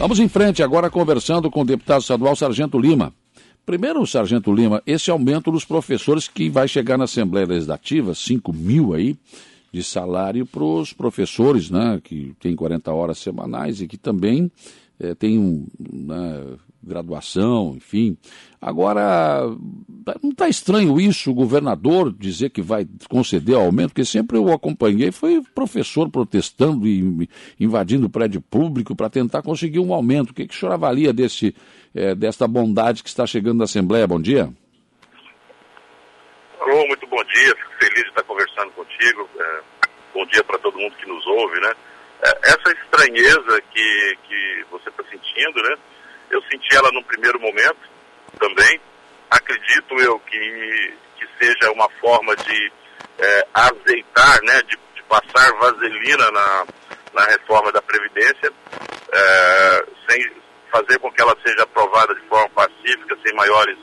Vamos em frente agora conversando com o deputado estadual Sargento Lima. Primeiro, Sargento Lima, esse aumento dos professores que vai chegar na Assembleia Legislativa, 5 mil aí, de salário para os professores, né, que tem 40 horas semanais e que também é, tem um, né, graduação, enfim. Agora, não está estranho isso, o governador dizer que vai conceder aumento, porque sempre eu acompanhei, foi professor protestando e invadindo o prédio público para tentar conseguir um aumento. O que, que o senhor avalia desse, é, desta bondade que está chegando na Assembleia? Bom dia. Alô, muito bom dia, fico feliz de estar conversando contigo. É, bom dia para todo mundo que nos ouve, né? É, essa estranheza que, que você está sentindo, né? Eu senti ela num primeiro momento também. Acredito eu que, que seja uma forma de é, azeitar, né, de, de, passar vaselina na, na reforma da Previdência, é, sem fazer com que ela seja aprovada de forma pacífica, sem maiores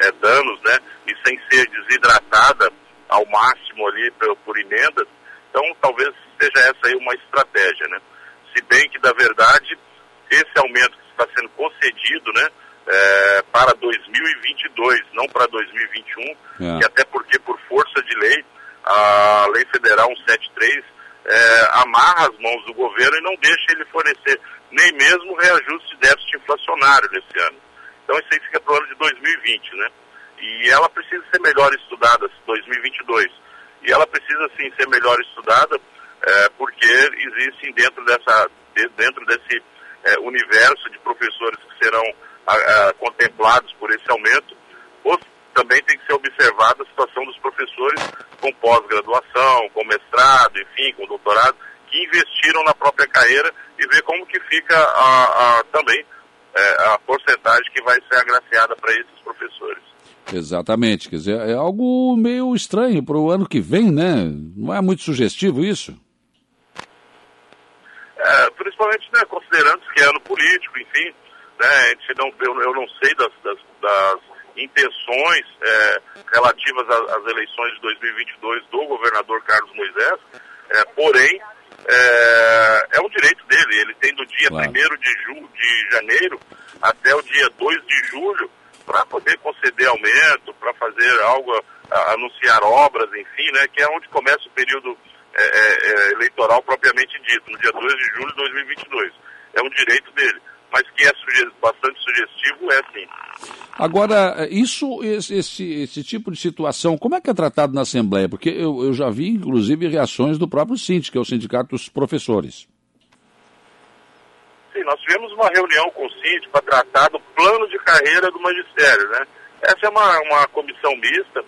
é, danos, né, e sem ser desidratada ao máximo ali por, por emendas. Então, talvez seja essa aí uma estratégia, né. Se bem que, da verdade, esse aumento está sendo concedido, né, é, para 2022, não para 2021, é. e até porque, por força de lei, a Lei Federal 173 é, amarra as mãos do governo e não deixa ele fornecer nem mesmo reajuste de déficit inflacionário nesse ano. Então isso aí fica para o ano de 2020, né? E ela precisa ser melhor estudada, 2022. E ela precisa sim ser melhor estudada, é, porque existem dentro dessa dentro desse é, universo de professores que serão a, a, contemplados por esse aumento, ou também tem que ser observada a situação dos professores com pós-graduação, com mestrado, enfim, com doutorado, que investiram na própria carreira e ver como que fica a, a também é, a porcentagem que vai ser agraciada para esses professores. Exatamente, quer dizer, é algo meio estranho para o ano que vem, né? Não é muito sugestivo isso? Principalmente né, considerando que é ano político, enfim, né, não, eu, eu não sei das, das, das intenções é, relativas às eleições de 2022 do governador Carlos Moisés, é, porém, é, é, um direito dele, ele tem do dia claro. 1 de, ju, de janeiro até o dia 2 de julho para poder conceder aumento, para fazer algo, a, anunciar obras, enfim, né, que é onde começa o período é, é, é, eleitoral propriamente dito, no dia 2 de julho de 2022. É um direito dele. Mas que é suge bastante sugestivo, é sim. Agora, isso, esse, esse, esse, tipo de situação, como é que é tratado na Assembleia? Porque eu, eu já vi, inclusive, reações do próprio SINT, que é o Sindicato dos Professores. Sim, nós tivemos uma reunião com o SINT para tratar do plano de carreira do magistério, né? Essa é uma, uma comissão mista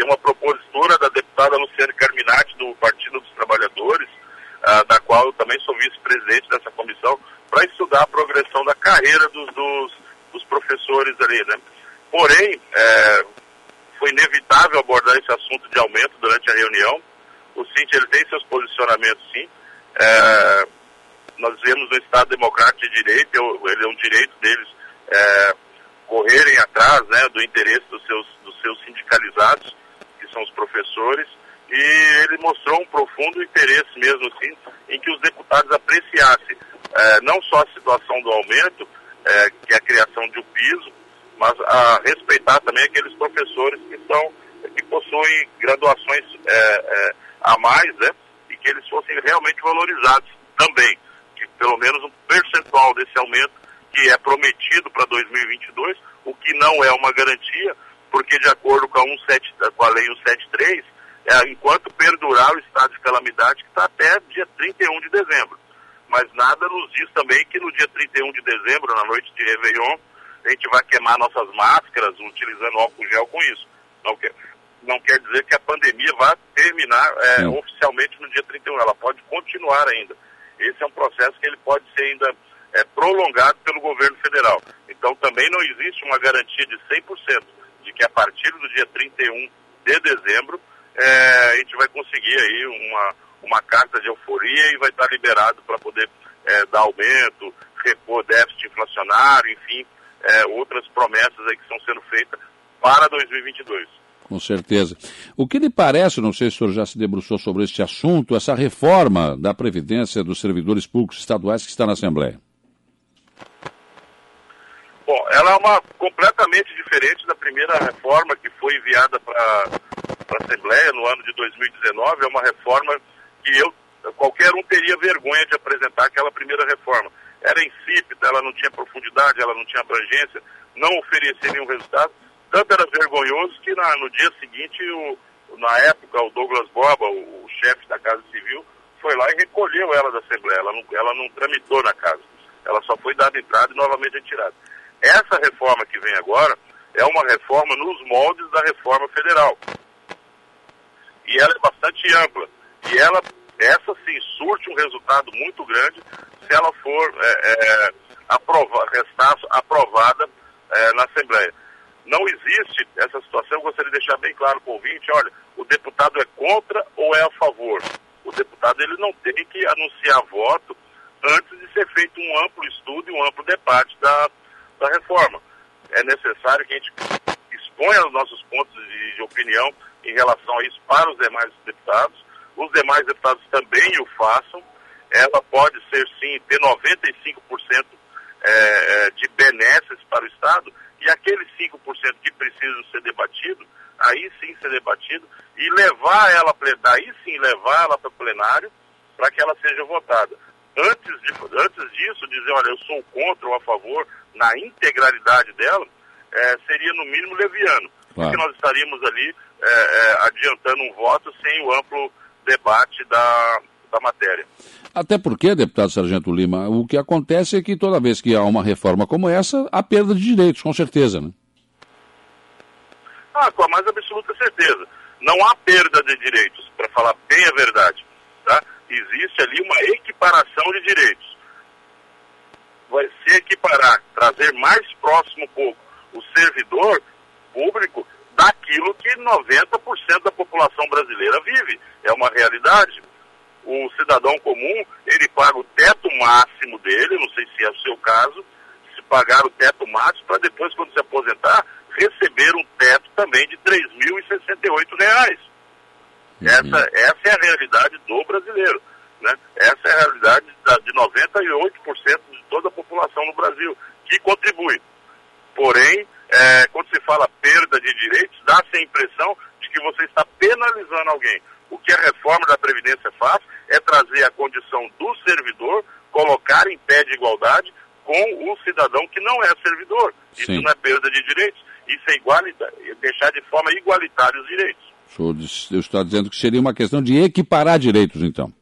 que é uma propositura da deputada Luciane Carminati, do Partido dos Trabalhadores, uh, da qual eu também sou vice-presidente dessa comissão, para estudar a progressão da carreira dos, dos, dos professores ali, né? Porém, é, foi inevitável abordar esse assunto de aumento durante a reunião. O Cinti, ele tem seus posicionamentos, sim. É, nós vemos no Estado Democrático de Direito, ele é um direito deles é, correrem atrás né, do interesse dos seus, dos seus sindicalizados são os professores, e ele mostrou um profundo interesse mesmo assim em que os deputados apreciassem é, não só a situação do aumento, é, que é a criação de um piso, mas a respeitar também aqueles professores que são que possuem graduações é, a mais, né, e que eles fossem realmente valorizados também, que pelo menos um percentual desse aumento que é prometido para 2022, o que não é uma garantia, porque de acordo com a, 17, com a lei 173, é, enquanto perdurar o estado de calamidade, que está até dia 31 de dezembro. Mas nada nos diz também que no dia 31 de dezembro, na noite de Réveillon, a gente vai queimar nossas máscaras utilizando álcool gel com isso. Não quer, não quer dizer que a pandemia vai terminar é, oficialmente no dia 31, ela pode continuar ainda. Esse é um processo que ele pode ser ainda é, prolongado pelo governo federal. Então também não existe uma garantia de 100% de que a partir do dia 31 de dezembro é, a gente vai conseguir aí uma, uma carta de euforia e vai estar liberado para poder é, dar aumento, repor déficit inflacionário, enfim, é, outras promessas aí que estão sendo feitas para 2022. Com certeza. O que lhe parece, não sei se o senhor já se debruçou sobre este assunto, essa reforma da Previdência dos servidores públicos estaduais que está na Assembleia? Ela é uma completamente diferente da primeira reforma que foi enviada para a Assembleia no ano de 2019. É uma reforma que eu, qualquer um teria vergonha de apresentar aquela primeira reforma. Era insípida, ela não tinha profundidade, ela não tinha abrangência, não oferecia nenhum resultado. Tanto era vergonhoso que na, no dia seguinte, o, na época, o Douglas Boba, o, o chefe da Casa Civil, foi lá e recolheu ela da Assembleia. Ela não, ela não tramitou na casa. Ela só foi dada entrada e novamente retirada. Essa reforma que vem agora é uma reforma nos moldes da reforma federal. E ela é bastante ampla. E ela, essa sim, surte um resultado muito grande se ela for é, é, aprova, restar aprovada é, na Assembleia. Não existe essa situação, eu gostaria de deixar bem claro para o ouvinte, olha, o deputado é contra ou é a favor. O deputado ele não tem que anunciar voto antes de ser feito um amplo estudo e um amplo debate da, da reforma. É necessário que a gente exponha os nossos pontos de, de opinião em relação a isso para os demais deputados. Os demais deputados também o façam. Ela pode ser, sim, ter 95% é, é, de benesses para o Estado e aqueles 5% que precisam ser debatidos, aí sim ser debatido e levar ela, aí sim levar ela para o plenário para que ela seja votada. Antes, de, antes disso, dizer, olha, eu sou contra ou a favor, na integralidade dela, é, seria no mínimo leviano. Claro. Porque nós estaríamos ali é, é, adiantando um voto sem o amplo debate da, da matéria. Até porque, deputado Sargento Lima, o que acontece é que toda vez que há uma reforma como essa, há perda de direitos, com certeza, né? Ah, com a mais absoluta certeza. Não há perda de direitos, para falar bem a verdade. Existe ali uma equiparação de direitos. Vai se equiparar, trazer mais próximo um pouco o servidor público daquilo que 90% da população brasileira vive. É uma realidade o cidadão comum, ele paga o teto máximo dele, não sei se é o seu caso, se pagar o teto máximo para depois, quando se aposentar, receber um teto também de R$ 3.068. Uhum. Essa, essa é a realidade do brasileiro. Né? Essa é a realidade da, de 98% de toda a população no Brasil, que contribui. Porém, é, quando se fala perda de direitos, dá-se a impressão de que você está penalizando alguém. O que a reforma da Previdência faz é trazer a condição do servidor, colocar em pé de igualdade com o cidadão que não é servidor. Isso Sim. não é perda de direitos, isso é igualitário, é deixar de forma igualitária os direitos. Eu estou dizendo que seria uma questão de equiparar direitos, então.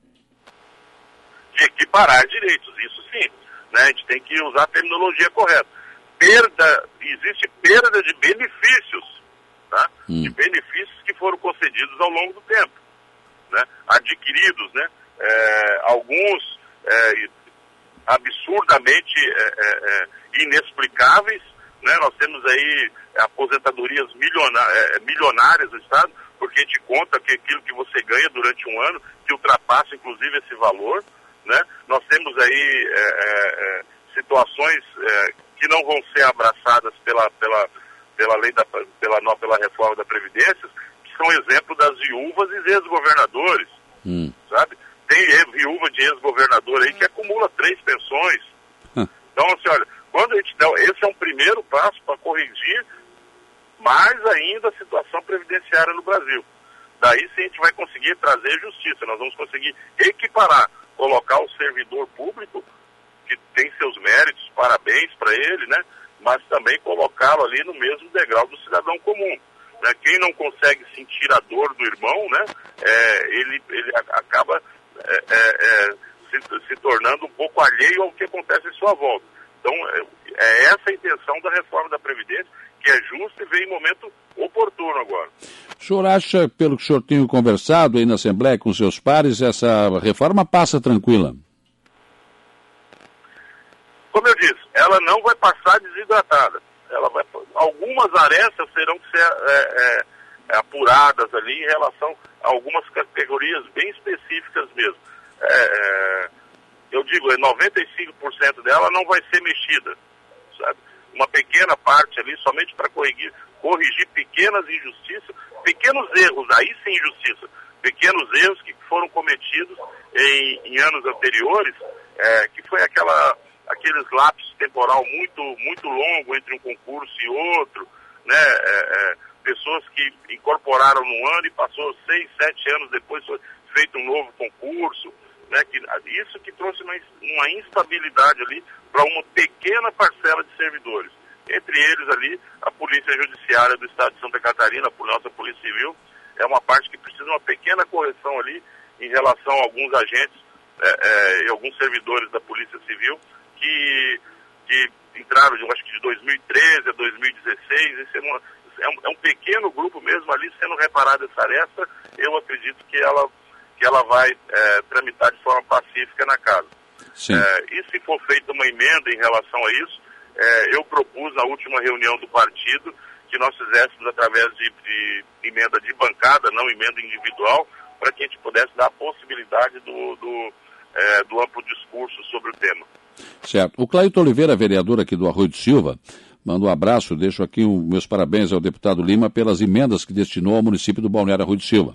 De equiparar direitos, isso sim. Né? A gente tem que usar a terminologia correta. Perda, existe perda de benefícios, tá? Hum. de benefícios que foram concedidos ao longo do tempo né, adquiridos, né, é, alguns é, absurdamente é, é, é, inexplicáveis. Né, nós temos aí aposentadorias milionárias, milionárias do Estado, porque a gente conta que aquilo que você ganha durante um ano, que ultrapassa inclusive esse valor. Né? Nós temos aí situações que não vão ser abraçadas pela, pela, pela lei da, pela, pela reforma da Previdência, são exemplo das viúvas e ex-governadores, hum. sabe? Tem viúva de ex-governador aí que acumula três pensões. Hum. Então, assim, olha, quando a gente dá, esse é um primeiro passo para corrigir mais ainda a situação previdenciária no Brasil. Daí sim a gente vai conseguir trazer justiça, nós vamos conseguir equiparar, colocar o servidor público, que tem seus méritos, parabéns para ele, né? Mas também colocá-lo ali no mesmo degrau do cidadão comum. Né? Quem não consegue sentir a dor do irmão, né? É, ele, ele acaba é, é, é, se, se, tornando um pouco alheio ao que acontece em sua volta. Então, é, é essa a intenção da reforma da Previdência, que é justa e vem em momento oportuno agora. O senhor acha, pelo que o senhor tem conversado aí na Assembleia com seus pares, essa reforma passa tranquila? Como eu disse, ela não vai passar desidratada ela vai, algumas arestas terão que ser é, é, apuradas ali em relação a algumas categorias bem específicas mesmo. É, é eu digo, 95% dela não vai ser mexida, sabe? Uma pequena parte ali somente para corrigir, corrigir pequenas injustiças, pequenos erros, aí sim injustiça, pequenos erros que foram cometidos em, em anos anteriores, é, que foi aquela aqueles lapsos temporal muito, muito longo entre um concurso e outro, né? É, é, pessoas que incorporaram no ano e passou seis, sete anos depois foi feito um novo concurso, né? Que, isso que trouxe uma, uma instabilidade ali para uma pequena parcela de servidores. Entre eles ali, a Polícia Judiciária do Estado de Santa Catarina, por nossa Polícia Civil, é uma parte que precisa de uma pequena correção ali em relação a alguns agentes é, é, e alguns servidores da Polícia Civil que, que entraram, eu acho que de 2013 a 2016, esse é, uma, é, um, é um pequeno grupo mesmo ali sendo reparada essa aresta, eu acredito que ela, que ela vai é, tramitar de forma pacífica na casa. É, e se for feita uma emenda em relação a isso, é, eu propus na última reunião do partido que nós fizéssemos através de, de emenda de bancada, não emenda individual, para que a gente pudesse dar a possibilidade do, do, é, do amplo discurso sobre o tema. Certo. O Claito Oliveira, vereador aqui do Arroio de Silva, manda um abraço, deixo aqui um, meus parabéns ao deputado Lima pelas emendas que destinou ao município do Balneário Arroio de Silva.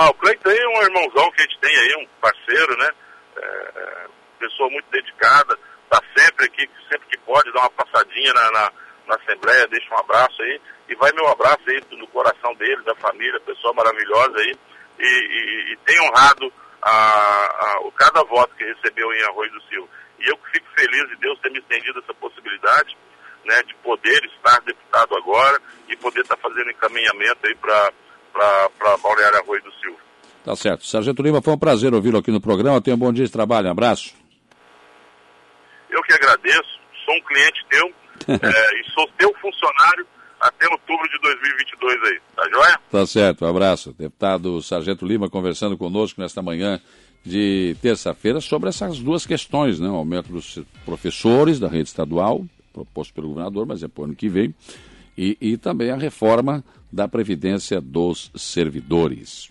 Ah, o Cleiton é um irmãozão que a gente tem aí, um parceiro, né? É, é pessoa muito dedicada, está sempre aqui, sempre que pode, dá uma passadinha na, na, na, Assembleia, deixa um abraço aí, e vai meu abraço aí no coração dele, da família, pessoa maravilhosa aí, e, e, e tem honrado a, a, a, cada voto que recebeu em Arroio do Silva. E eu fico feliz de Deus ter me estendido essa possibilidade, né, de poder estar deputado agora e poder estar fazendo encaminhamento aí para Balneário Arroio do Silva. Tá certo. Sargento Lima, foi um prazer ouvi-lo aqui no programa. Tenha um bom dia de trabalho. Um abraço. Eu que agradeço. Sou um cliente teu é, e sou teu funcionário até outubro de 2022 aí. Tá joia? Tá certo. Um abraço. Deputado Sargento Lima conversando conosco nesta manhã de terça-feira sobre essas duas questões, né? O aumento dos professores da rede estadual, proposto pelo governador, mas é para o ano que vem, e, e também a reforma da Previdência dos Servidores.